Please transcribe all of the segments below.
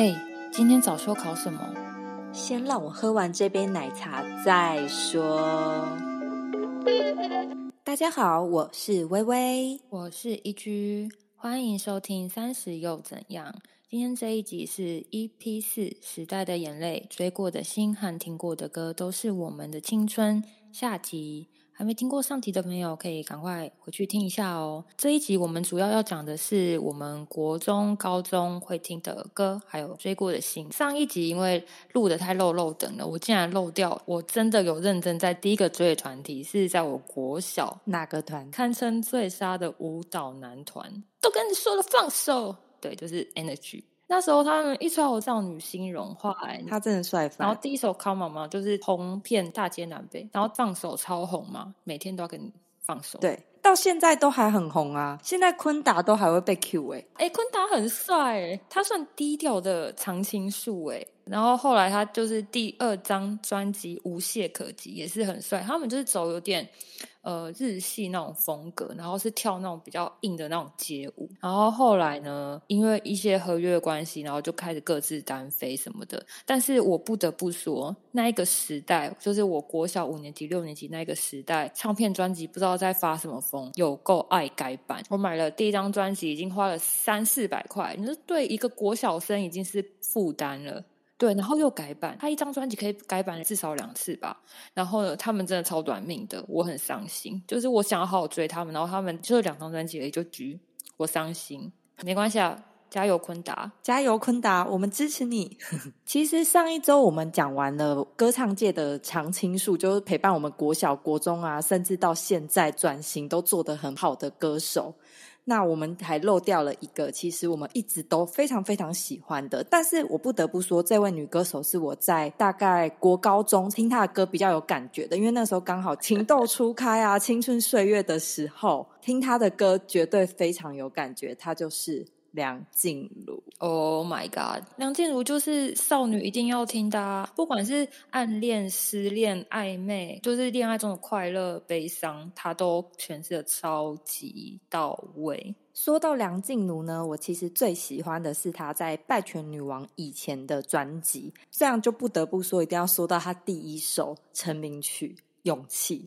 哎，今天早修考什么？先让我喝完这杯奶茶再说。大家好，我是微微，我是一居，欢迎收听《三十又怎样》。今天这一集是 EP 四《时代的眼泪》，追过的心和听过的歌都是我们的青春。下集。还没听过上集的朋友，可以赶快回去听一下哦。这一集我们主要要讲的是我们国中、高中会听的歌，还有追过的星。上一集因为录的太漏漏等了，我竟然漏掉。我真的有认真在第一个追的团体是在我国小哪个团？堪称最杀的舞蹈男团，都跟你说了放手。对，就是 Energy。那时候他们一出来，我少女星融化，欸，他真的帅然后第一首《Come On》嘛，就是红遍大街南北，然后放手超红嘛，每天都要跟你放手。对，到现在都还很红啊！现在昆达都还会被 Q 哎，哎，昆达很帅哎，他算低调的常青树哎。然后后来他就是第二张专辑《无懈可击》也是很帅，他们就是走有点。呃，日系那种风格，然后是跳那种比较硬的那种街舞，然后后来呢，因为一些合约关系，然后就开始各自单飞什么的。但是我不得不说，那一个时代，就是我国小五年级、六年级那个时代，唱片专辑不知道在发什么有够爱改版。我买了第一张专辑，已经花了三四百块，你说对一个国小生已经是负担了。对，然后又改版，他一张专辑可以改版至少两次吧。然后呢，他们真的超短命的，我很伤心。就是我想要好好追他们，然后他们就两张专辑也就局，我伤心。没关系啊，加油昆达，加油昆达，我们支持你。其实上一周我们讲完了歌唱界的常青树，就是陪伴我们国小、国中啊，甚至到现在转型都做得很好的歌手。那我们还漏掉了一个，其实我们一直都非常非常喜欢的，但是我不得不说，这位女歌手是我在大概国高中听她的歌比较有感觉的，因为那时候刚好情窦初开啊，青春岁月的时候，听她的歌绝对非常有感觉，她就是。梁静茹，Oh my God！梁静茹就是少女一定要听的，不管是暗恋、失恋、暧昧，就是恋爱中的快乐、悲伤，她都诠释的超级到位。说到梁静茹呢，我其实最喜欢的是她在《拜权女王》以前的专辑，这样就不得不说，一定要说到她第一首成名曲《勇气》。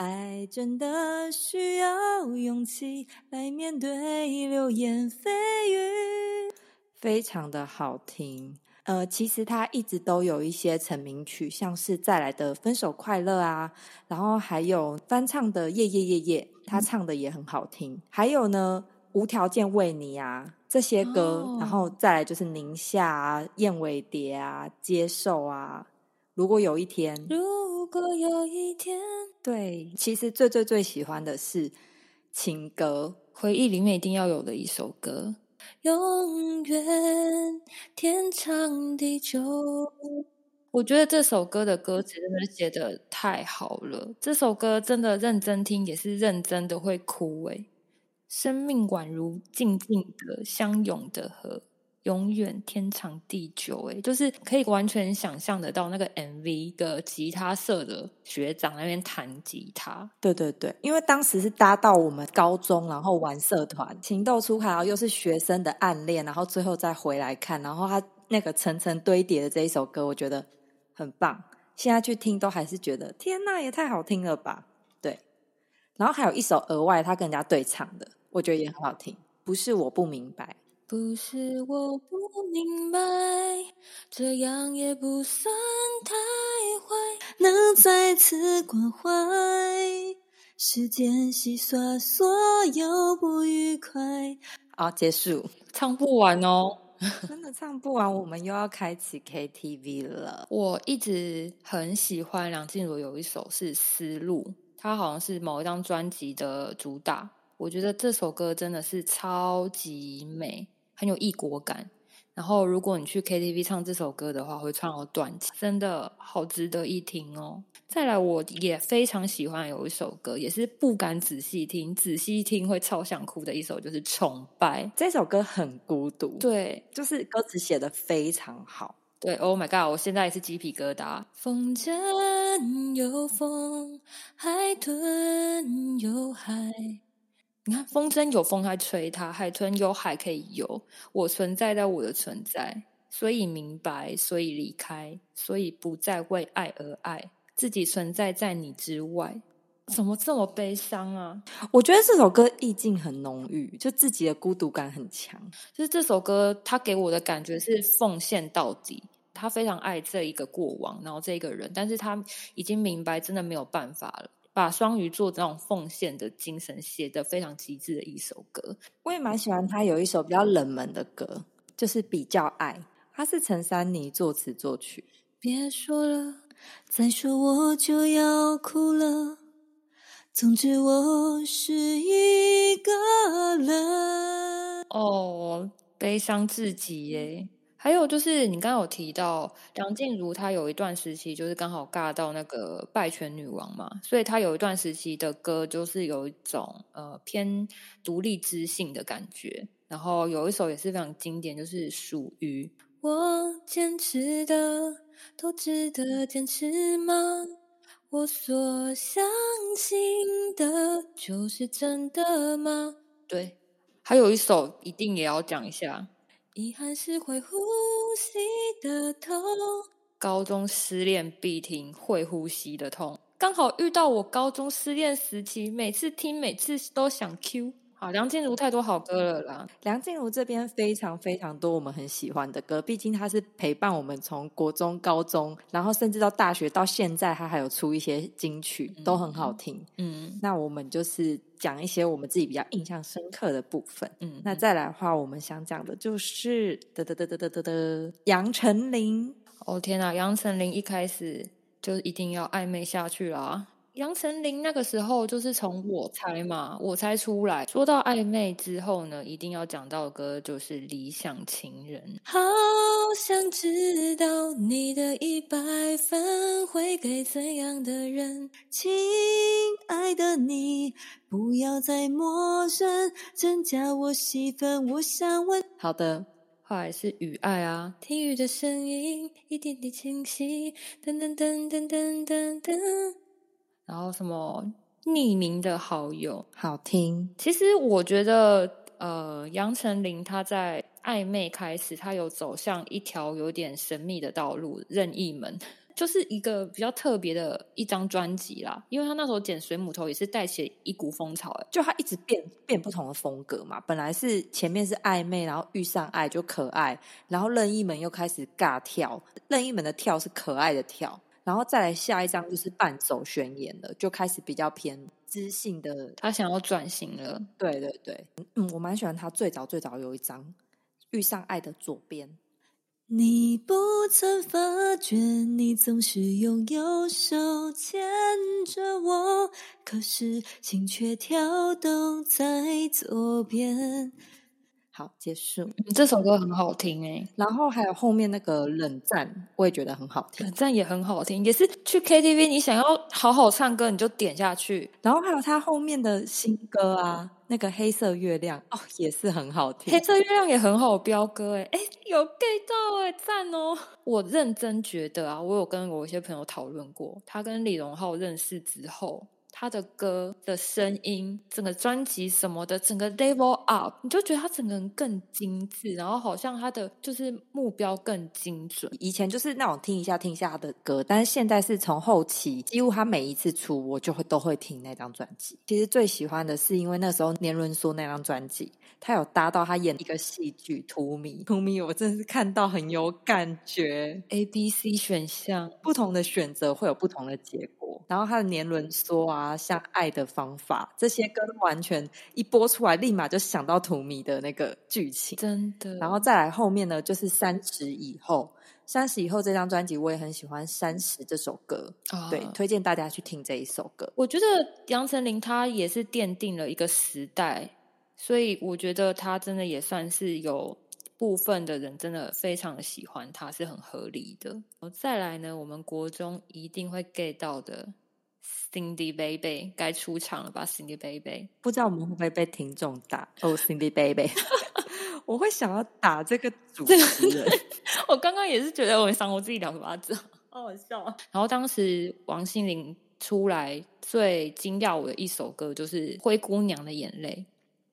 爱真的需要勇气来面对流言蜚语，非常的好听。呃，其实他一直都有一些成名曲，像是再来的《分手快乐》啊，然后还有翻唱的《夜夜夜夜》，他唱的也很好听。还有呢，《无条件为你》啊这些歌，然后再来就是宁夏啊、燕尾蝶啊、接受啊。如果有一天，如果有一天，对，其实最最最喜欢的是情歌，回忆里面一定要有的一首歌，永远天长地久。我觉得这首歌的歌词真的写的太好了，这首歌真的认真听也是认真的会哭诶。生命宛如静静的相拥的河。永远天长地久，哎，就是可以完全想象得到那个 MV 的吉他社的学长那边弹吉他。对对对，因为当时是搭到我们高中，然后玩社团，情窦初开，然后又是学生的暗恋，然后最后再回来看，然后他那个层层堆叠的这一首歌，我觉得很棒。现在去听都还是觉得天呐，也太好听了吧？对。然后还有一首额外他跟人家对唱的，我觉得也很好听。不是我不明白。不是我不明白，这样也不算太坏。能再次关怀，时间洗刷所有不愉快。好，结束，唱不完哦，真的唱不完。我们又要开启 KTV 了。我一直很喜欢梁静茹有一首是《思路》，它好像是某一张专辑的主打。我觉得这首歌真的是超级美。很有异国感，然后如果你去 KTV 唱这首歌的话，会唱到断气，真的好值得一听哦。再来，我也非常喜欢有一首歌，也是不敢仔细听，仔细听会超想哭的一首，就是《崇拜》这首歌很孤独，对，就是歌词写的非常好，对。Oh my god，我现在也是鸡皮疙瘩。风筝有风，海豚有海。你看，风筝有风，在吹它；海豚有海可以游。我存在在我的存在，所以明白，所以离开，所以不再为爱而爱，自己存在在你之外。怎么这么悲伤啊？我觉得这首歌意境很浓郁，就自己的孤独感很强。就是这首歌，它给我的感觉是奉献到底。他非常爱这一个过往，然后这一个人，但是他已经明白，真的没有办法了。把双鱼座这种奉献的精神写得非常极致的一首歌。我也蛮喜欢他有一首比较冷门的歌，就是比较爱。他是陈珊妮作词作曲。别说了，再说我就要哭了。总之我是一个人。哦，悲伤至极耶。还有就是，你刚刚有提到梁静茹，她有一段时期就是刚好尬到那个拜权女王嘛，所以她有一段时期的歌就是有一种呃偏独立知性的感觉。然后有一首也是非常经典，就是属于我坚持的都值得坚持吗？我所相信的就是真的吗？对，还有一首一定也要讲一下。遗憾是会呼吸的痛，高中失恋必听会呼吸的痛，刚好遇到我高中失恋时期，每次听每次都想 Q。好，梁静茹太多好歌了啦。梁静茹这边非常非常多我们很喜欢的歌，毕竟她是陪伴我们从国中、高中，然后甚至到大学到现在，她还有出一些金曲，都很好听。嗯，那我们就是讲一些我们自己比较印象深刻的部分。嗯，那再来的话，我们想讲的就是得得得得得得得杨丞琳。哦天哪，杨丞琳一开始就一定要暧昧下去啦。杨丞琳那个时候就是从我猜嘛，我猜出来说到暧昧之后呢，一定要讲到的歌就是《理想情人》。好想知道你的一百分会给怎样的人？亲爱的你，不要再陌生，增加我戏份。我想问，好的，后来是雨爱啊，听雨的声音一点点清晰，噔噔噔噔噔噔噔。然后什么匿名的好友好听？其实我觉得，呃，杨丞琳她在暧昧开始，她有走向一条有点神秘的道路，任意门，就是一个比较特别的一张专辑啦。因为她那时候剪水母头也是带起一股风潮，就她一直变变不同的风格嘛。本来是前面是暧昧，然后遇上爱就可爱，然后任意门又开始尬跳，任意门的跳是可爱的跳。然后再来下一张就是半走宣言了，就开始比较偏知性的。他想要转型了，对对对，嗯，我蛮喜欢他最早最早有一张《遇上爱的左边》。你不曾发觉，你总是用右手牵着我，可是心却跳动在左边。好，结束。这首歌很好听哎，然后还有后面那个冷战，我也觉得很好听。冷战也很好听，也是去 KTV，你想要好好唱歌，你就点下去。然后还有他后面的新歌啊，那个黑色月亮哦，也是很好听。黑色月亮也很好飙歌哎，哎，有 get 到哎，赞哦！我认真觉得啊，我有跟我一些朋友讨论过，他跟李荣浩认识之后。他的歌的声音，整个专辑什么的，整个 level up，你就觉得他整个人更精致，然后好像他的就是目标更精准。以前就是那种听一下听一下他的歌，但是现在是从后期，几乎他每一次出，我就会都会听那张专辑。其实最喜欢的是，因为那时候年轮说那张专辑，他有搭到他演一个戏剧《荼蘼》，《荼蘼》我真的是看到很有感觉。A、B、C 选项不同的选择会有不同的结果，然后他的年轮说啊。像爱的方法，这些歌完全一播出来，立马就想到荼蘼的那个剧情，真的。然后再来后面呢，就是三十以后，三十以后这张专辑我也很喜欢，三十这首歌，对，推荐大家去听这一首歌。我觉得杨丞琳她也是奠定了一个时代，所以我觉得她真的也算是有部分的人真的非常的喜欢他，是很合理的。再来呢，我们国中一定会 get 到的。Cindy Baby 该出场了吧？Cindy Baby 不知道我们会不会被听众打哦？Cindy Baby，我会想要打这个主持人。我刚刚也是觉得我赏我自己两个巴掌，好好笑。然后当时王心凌出来最惊讶我的一首歌就是《灰姑娘的眼泪》，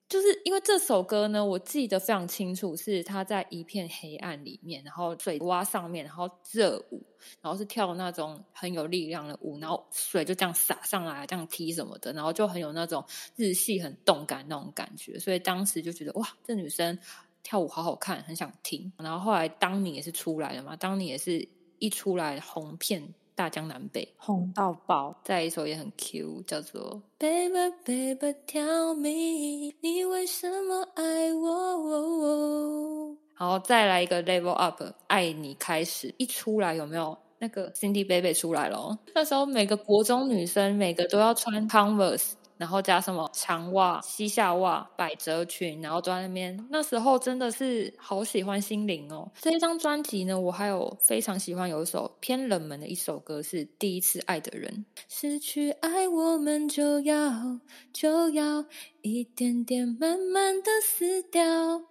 就是因为这首歌呢，我记得非常清楚，是他在一片黑暗里面，然后水洼上面，然后热舞，然后是跳那种很有力量的舞，然后水就这样洒上来，这样踢什么的，然后就很有那种日系很动感那种感觉，所以当时就觉得哇，这女生跳舞好好看，很想听。然后后来当你也是出来了嘛，当你也是一出来红遍。大江南北，红到爆。再一首也很 Q，叫做 Baby Baby Tell Me，你为什么爱我？然后再来一个 Level Up，爱你开始一出来有没有那个 Cindy Baby 出来了？那时候每个国中女生每个都要穿 Converse。然后加什么长袜、膝下袜、百褶裙，然后都在那边。那时候真的是好喜欢心灵哦。这一张专辑呢，我还有非常喜欢有一首偏冷门的一首歌，是《第一次爱的人》。失去爱，我们就要就要一点点慢慢的死掉。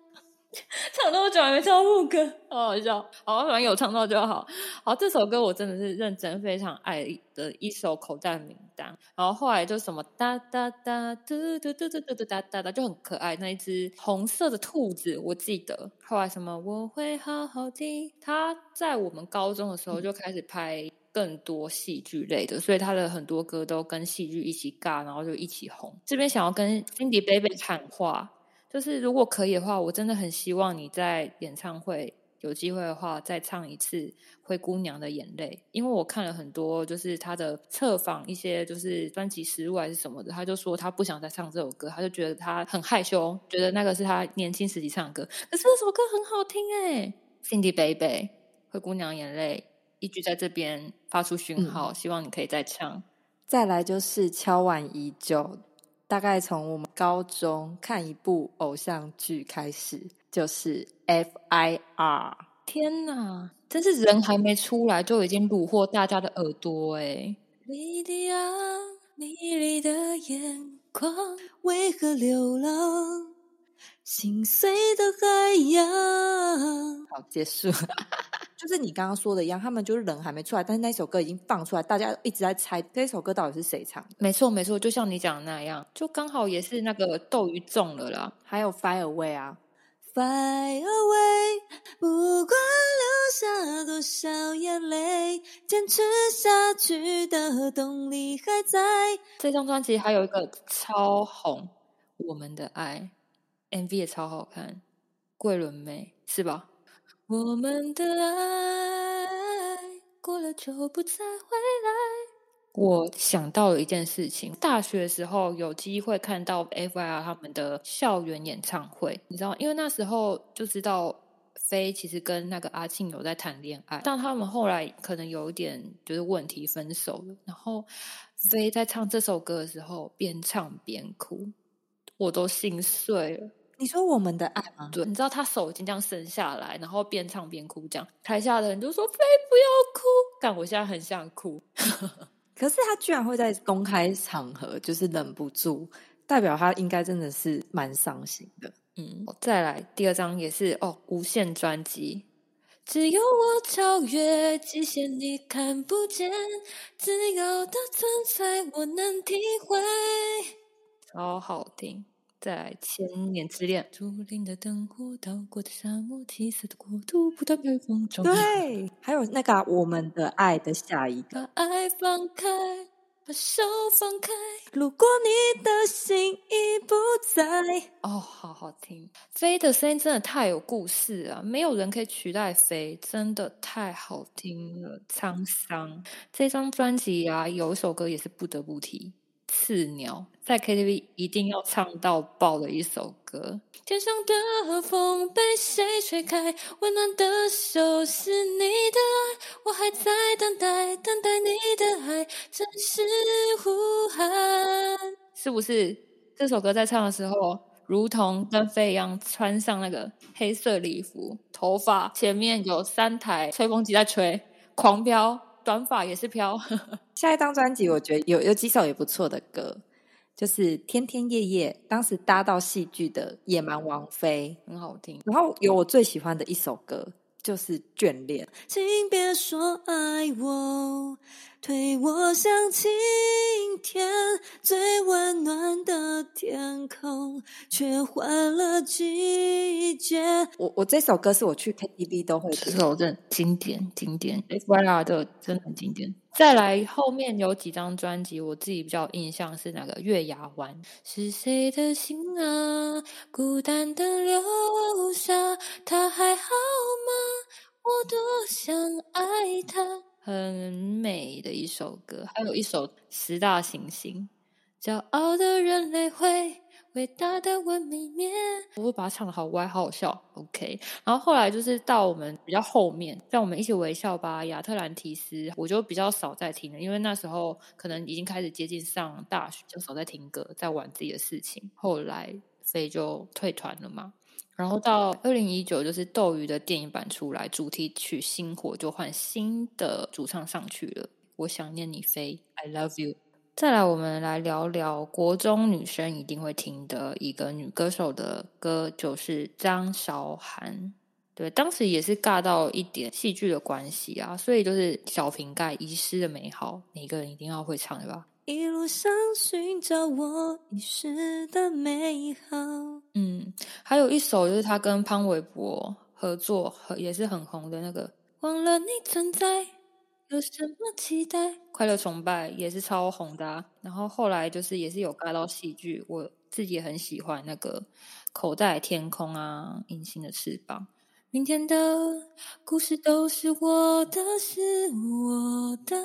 唱那么久还没唱副歌，好好笑。好，反正有唱到就好。好，这首歌我真的是认真非常爱的一首口袋名单。然后后来就什么哒哒哒嘟嘟嘟嘟嘟嘟哒哒哒，就很可爱。那一只红色的兔子，我记得。后来什么我会好好听。他在我们高中的时候就开始拍更多戏剧类的，所以他的很多歌都跟戏剧一起尬，然后就一起红。这边想要跟 Cindy Baby 喊话。就是如果可以的话，我真的很希望你在演唱会有机会的话，再唱一次《灰姑娘的眼泪》，因为我看了很多，就是他的测访一些，就是专辑实录还是什么的，他就说他不想再唱这首歌，他就觉得他很害羞，觉得那个是他年轻时期唱的歌。可是这首歌很好听哎，Cindy Baby《灰姑娘眼泪》一句在这边发出讯号，希望你可以再唱。再来就是敲碗已久。大概从我们高中看一部偶像剧开始，就是 F.I.R。天哪，真是人还没出来就已经虏获大家的耳朵哎！莉迪亚，迷离的眼眶，为何流浪？心碎的海洋。好，结束。就是你刚刚说的一样，他们就是人还没出来，但是那首歌已经放出来，大家一直在猜这首歌到底是谁唱的。没错，没错，就像你讲的那样，就刚好也是那个斗鱼中了啦。还有 Fire Away 啊，Fire Away，不管流下多少眼泪，坚持下去的动力还在。这张专辑还有一个超红，《我们的爱》，MV 也超好看，桂纶镁是吧？我们的爱过了就不再回来。我想到了一件事情，大学时候有机会看到 F.I.R 他们的校园演唱会，你知道，因为那时候就知道飞其实跟那个阿庆有在谈恋爱，但他们后来可能有一点就是问题分手了。然后飞在唱这首歌的时候，边唱边哭，我都心碎了。你说我们的爱吗？对，你知道他手已经这样伸下来，然后边唱边哭，这样台下的人就说：“飞不要哭。”但我现在很想哭。可是他居然会在公开场合就是忍不住，代表他应该真的是蛮伤心的。嗯，再来第二张也是哦，无限专辑。只有我超越极限，你看不见自由的存在，我能体会。超好听。在千年之恋，竹林的灯火，到过的沙漠，七色的国度，不断被风中。对，还有那个我们的爱的下一个，把爱放开，把手放开。如果你的心已不在，哦，好好听。飞的声音真的太有故事啊，没有人可以取代飞，真的太好听了。沧桑这张专辑啊，有一首歌也是不得不提。刺鸟在 KTV 一定要唱到爆的一首歌。天上的风被谁吹开？温暖的手是你的爱，我还在等待，等待你的爱，真是呼喊。是不是这首歌在唱的时候，如同跟飞一样，穿上那个黑色礼服，头发前面有三台吹风机在吹，狂飙。短发也是飘。下一张专辑，我觉得有有几首也不错的歌，就是《天天夜夜》，当时搭到戏剧的《野蛮王妃》很好听。然后有我最喜欢的一首歌，就是眷恋。请别说爱我，推我向晴天，最温暖的天空，却换了季节。我我这首歌是我去 KTV 都会这听。首真的经典经典，FYR 的真的很经典。再来后面有几张专辑，我自己比较印象是那个《月牙湾》。是谁的心啊，孤单的留下，他还好吗？我多想爱他。很美的一首歌，还有一首《十大行星骄傲的人类会伟大的文明灭。》，我把它唱的好歪，好好笑。OK，然后后来就是到我们比较后面，像我们一起微笑吧，亚特兰提斯，我就比较少在听了，因为那时候可能已经开始接近上大学，就少在听歌，在玩自己的事情。后来飞就退团了嘛。然后到二零一九，就是斗鱼的电影版出来，主题曲《星火》就换新的主唱上去了。我想念你飞，I love you。再来，我们来聊聊国中女生一定会听的一个女歌手的歌，就是张韶涵。对，当时也是尬到一点戏剧的关系啊，所以就是小瓶盖遗失的美好，每个人一定要会唱的吧？一路上寻找我遗失的美好。嗯，还有一首就是他跟潘玮柏合作，和也是很红的那个《忘了你存在，有什么期待？快乐崇拜》，也是超红的、啊。然后后来就是也是有尬到戏剧，我自己也很喜欢那个《口袋天空》啊，《隐形的翅膀》。明天的故事都是我的，是我的。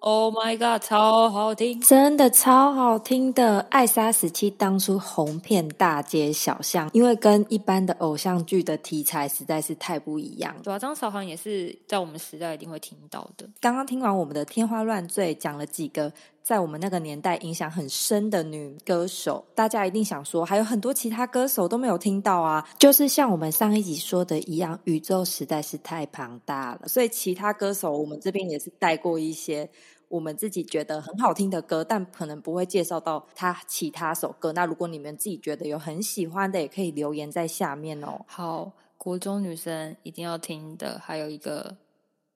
Oh my god，超好听！真的超好听的，《艾莎时期》当初红遍大街小巷，因为跟一般的偶像剧的题材实在是太不一样。对啊，张韶涵也是在我们时代一定会听到的。刚刚听完我们的天花乱坠，讲了几个在我们那个年代影响很深的女歌手，大家一定想说，还有很多其他歌手都没有听到啊。就是像我们上一集说的一样，宇宙实在是太庞大了，所以其他歌手我们这边也是带过一些。我们自己觉得很好听的歌，但可能不会介绍到他其他首歌。那如果你们自己觉得有很喜欢的，也可以留言在下面哦。好，国中女生一定要听的，还有一个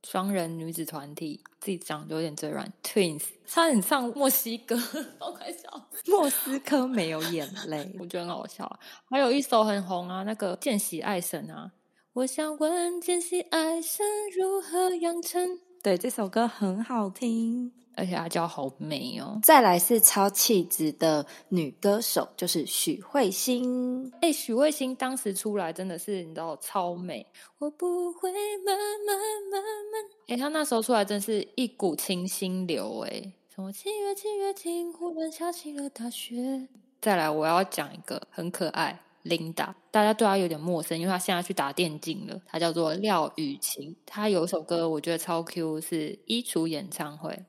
双人女子团体，自己讲有点嘴软，Twins，她很像墨西哥，好快笑，莫斯科没有眼泪，我觉得很好笑啊。还有一首很红啊，那个见习爱神啊，我想问见习爱神如何养成？对，这首歌很好听。而且她叫好美哦。再来是超气质的女歌手，就是许慧欣。哎，许慧欣当时出来真的是你知道超美，我不会慢慢慢慢。哎，她那时候出来真是一股清新流哎。从我七月七月晴，忽然下起了大雪。再来，我要讲一个很可爱。Linda，大家对她有点陌生，因为她现在去打电竞了。她叫做廖雨晴，她有一首歌我觉得超 Q，是衣橱演唱会。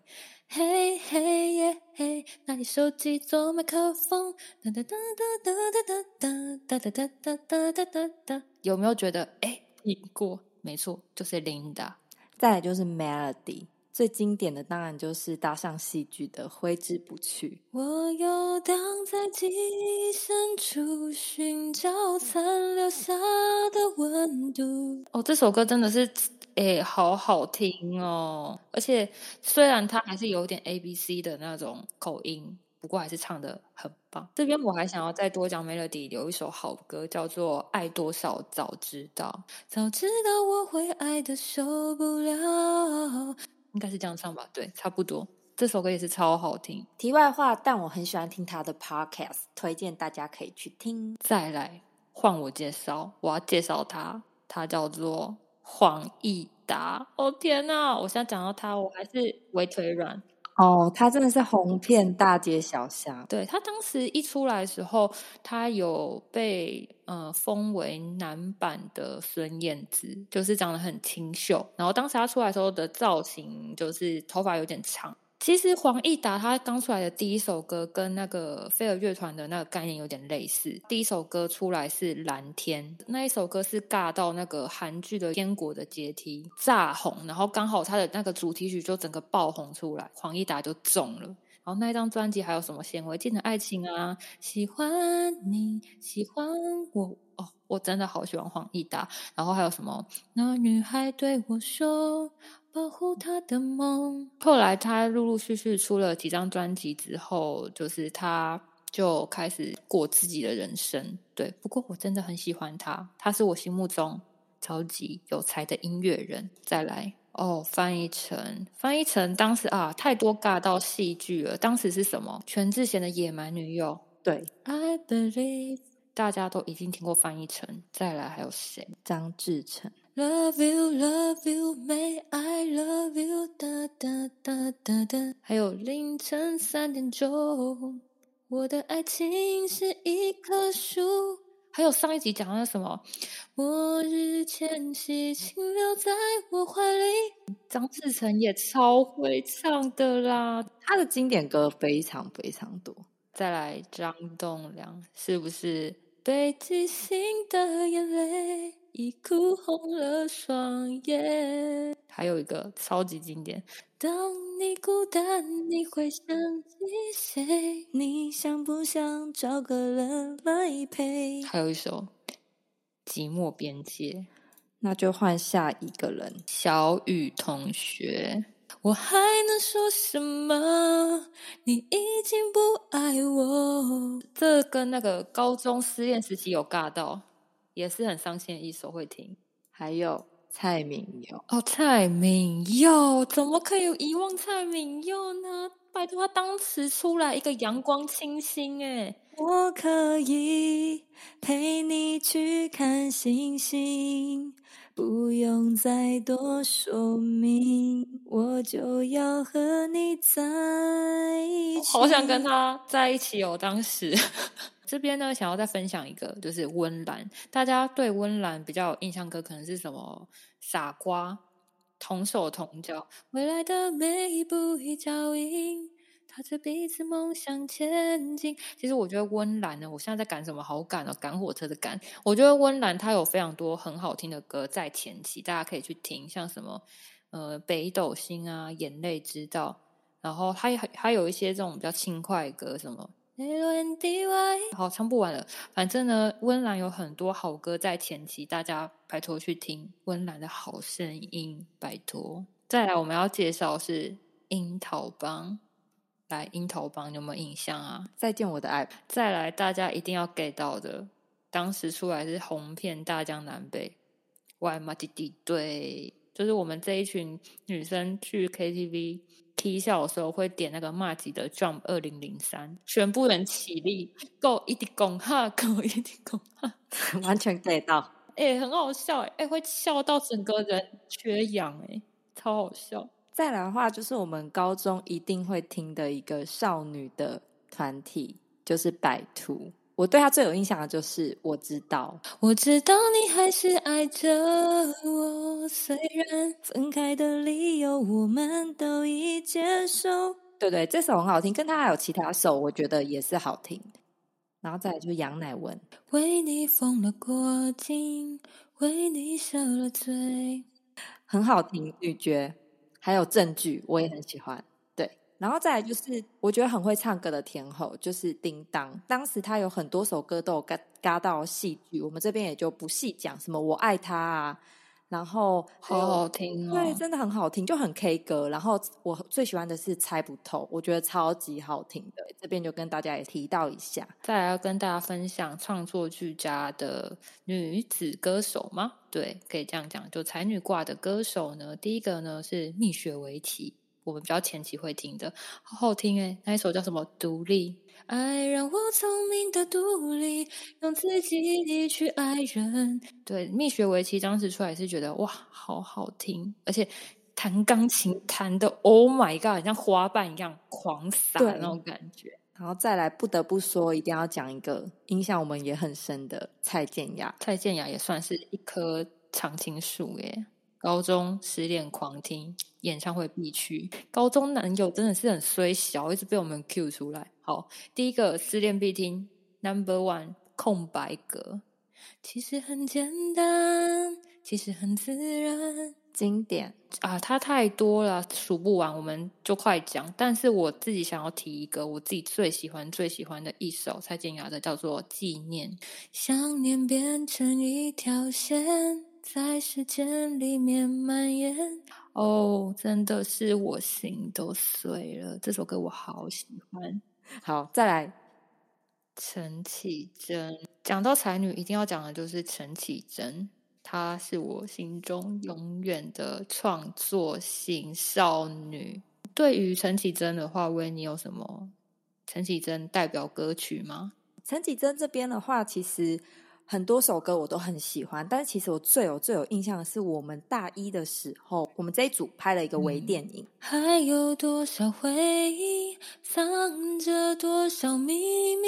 嘿嘿耶嘿，拿你手机做麦克风，哒哒哒哒哒哒哒哒哒哒哒哒哒哒。有没有觉得哎听过？没错，就是 Linda。再来就是 Melody，最经典的当然就是搭上戏剧的挥之不去。我游荡在记忆深处，寻找残留下的温度。哦，这首歌真的是哎，好好听哦！而且虽然他还是有点 A B C 的那种口音，不过还是唱的很棒。这边我还想要再多讲 Melody 有一首好歌，叫做《爱多少早知道》，早知道我会爱的受不了。应该是这样唱吧？对，差不多。这首歌也是超好听。题外话，但我很喜欢听他的 Podcast，推荐大家可以去听。再来换我介绍，我要介绍他，他叫做。黄义达，哦天哪！我现在讲到他，我还是微腿软。哦，他真的是红遍大街小巷。对他当时一出来的时候，他有被呃封为男版的孙燕姿，就是长得很清秀。然后当时他出来时候的造型，就是头发有点长。其实黄义达他刚出来的第一首歌跟那个飞儿乐团的那个概念有点类似。第一首歌出来是《蓝天》，那一首歌是尬到那个韩剧的《天国的阶梯》炸红，然后刚好他的那个主题曲就整个爆红出来，黄义达就中了。然后那一张专辑还有什么《显微镜的爱情》啊，喜欢你喜欢我哦，我真的好喜欢黄义达。然后还有什么？那女孩对我说。保护他的梦。后来他陆陆续续出了几张专辑之后，就是他就开始过自己的人生。对，不过我真的很喜欢他，他是我心目中超级有才的音乐人。再来哦，翻译成翻译成当时啊，太多尬到戏剧了。当时是什么？全智贤的野蛮女友。对，I believe 大家都已经听过翻译成。再来还有谁？张志成。Love you, love you, may I love you？哒哒哒哒哒。还有凌晨三点钟，我的爱情是一棵树。还有上一集讲的什么？末日前夕，请留在我怀里。张志成也超会唱的啦，他的经典歌非常非常多。再来张栋梁，是不是北极星的眼泪？已哭红了双眼。还有一个超级经典。当你孤单，你会想起谁？你想不想找个人来陪？还有一首《寂寞边界》，那就换下一个人，小雨同学。我还能说什么？你已经不爱我。这跟那个高中失恋时期有尬到。也是很伤心的一首，会听。还有蔡明佑哦，蔡明佑怎么可以遗忘蔡明佑呢？拜托，他当时出来一个阳光清新，哎，我可以陪你去看星星，不用再多说明，我就要和你在一起。好想跟他在一起哦，当时。这边呢，想要再分享一个，就是温岚。大家对温岚比较有印象歌，可能是什么？傻瓜，同手同脚，未来的每一步一脚印，踏着彼此梦想前进。其实我觉得温岚呢，我现在在赶什么？好赶哦，赶火车的赶。我觉得温岚她有非常多很好听的歌在前期，大家可以去听，像什么呃北斗星啊，眼泪知道。然后还还有一些这种比较轻快歌，什么好唱不完了。反正呢，温岚有很多好歌在前期，大家拜托去听温岚的好声音，拜托。再来，我们要介绍是樱桃帮，来樱桃帮有没有印象啊？再见我的爱。再来，大家一定要 get 到的，当时出来是红遍大江南北，Y 马弟弟，对，就是我们这一群女生去 K T V。踢笑的时候会点那个骂吉的 Jump 二零零三，全部人起立，够一滴拱哈，够一滴拱哈，完全 get 到，哎，很好笑，哎，会笑到整个人缺氧，哎，超好笑。再来的话，就是我们高中一定会听的一个少女的团体，就是百图。我对他最有印象的就是我知道，我知道你还是爱着我，虽然分开的理由我们都已接受。对对，这首很好听，跟他还有其他首，我觉得也是好听。然后再来就是杨乃文，为你疯了过境，为你受了罪，很好听。女角还有证据，我也很喜欢。然后再来就是，我觉得很会唱歌的天后就是叮当。当时他有很多首歌都有嘎嘎到戏剧，我们这边也就不细讲。什么我爱他啊，然后好好听哦，对，真的很好听，就很 K 歌。然后我最喜欢的是猜不透，我觉得超级好听的。这边就跟大家也提到一下。再来要跟大家分享创作俱佳的女子歌手吗？对，可以这样讲，就才女挂的歌手呢。第一个呢是蜜雪维奇。我们比较前期会听的，好好听诶那一首叫什么？独立，爱让我聪明的独立，用自己去爱人。对，蜜雪维奇当时出来是觉得哇，好好听，而且弹钢琴弹的，Oh my God，像花瓣一样狂洒那种感觉。然后再来，不得不说，一定要讲一个影响我们也很深的蔡健雅。蔡健雅也算是一棵常青树耶。高中失恋狂听演唱会必去，高中男友真的是很衰小，一直被我们 Q 出来。好，第一个失恋必听 Number One 空白格，其实很简单，其实很自然。经典啊，它太多了，数不完，我们就快讲。但是我自己想要提一个我自己最喜欢、最喜欢的一首蔡健雅的，叫做《纪念》。想念变成一条线，在时间里面蔓延。哦，真的是我心都碎了。这首歌我好喜欢。好，再来，陈绮贞。讲到才女，一定要讲的就是陈绮贞。她是我心中永远的创作型少女。对于陈绮贞的话，为你有什么陈绮贞代表歌曲吗？陈绮贞这边的话，其实。很多首歌我都很喜欢，但是其实我最有最有印象的是我们大一的时候，我们这一组拍了一个微电影。还有多少回忆，藏着多少秘密，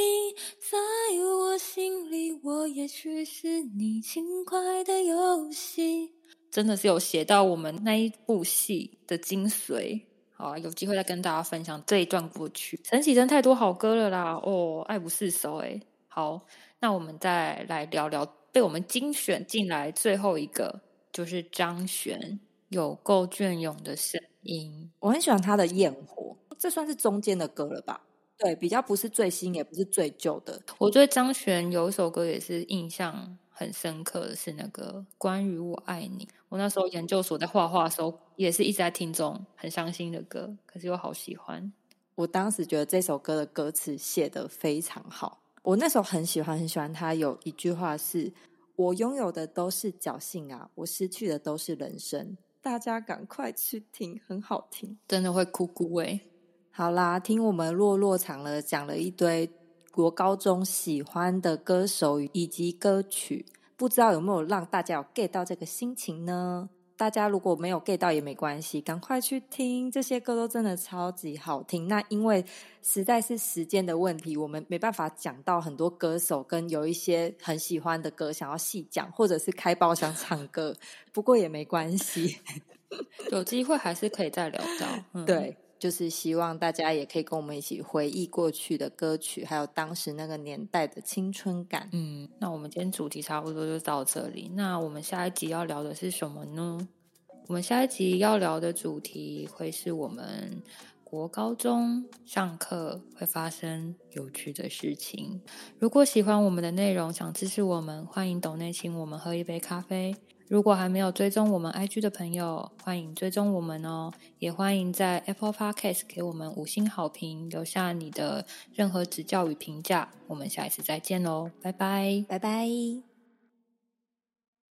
在我心里，我也许是你轻快的游戏。真的是有写到我们那一部戏的精髓。好啊，有机会再跟大家分享这一段过去。陈绮贞太多好歌了啦，哦，爱不释手哎。好。那我们再来聊聊被我们精选进来最后一个，就是张悬有够隽永的声音。我很喜欢他的《焰火》，这算是中间的歌了吧？对，比较不是最新，也不是最旧的。我对张悬有一首歌也是印象很深刻的是那个《关于我爱你》。我那时候研究所在画画的时候，也是一直在听这种很伤心的歌，可是又好喜欢。我当时觉得这首歌的歌词写得非常好。我那时候很喜欢很喜欢他有一句话是：“我拥有的都是侥幸啊，我失去的都是人生。”大家赶快去听，很好听，真的会哭哭哎！好啦，听我们落落场了，讲了一堆国高中喜欢的歌手以及歌曲，不知道有没有让大家有 get 到这个心情呢？大家如果没有 get 到也没关系，赶快去听这些歌都真的超级好听。那因为实在是时间的问题，我们没办法讲到很多歌手跟有一些很喜欢的歌想要细讲，或者是开包厢唱歌。不过也没关系，有机会还是可以再聊到。对，就是希望大家也可以跟我们一起回忆过去的歌曲，还有当时那个年代的青春感。嗯，那我们今天主题差不多就到这里。那我们下一集要聊的是什么呢？我们下一集要聊的主题会是我们国高中上课会发生有趣的事情。如果喜欢我们的内容，想支持我们，欢迎抖内请我们喝一杯咖啡。如果还没有追踪我们 IG 的朋友，欢迎追踪我们哦。也欢迎在 Apple Podcast 给我们五星好评，留下你的任何指教与评价。我们下一次再见喽，拜拜，拜拜。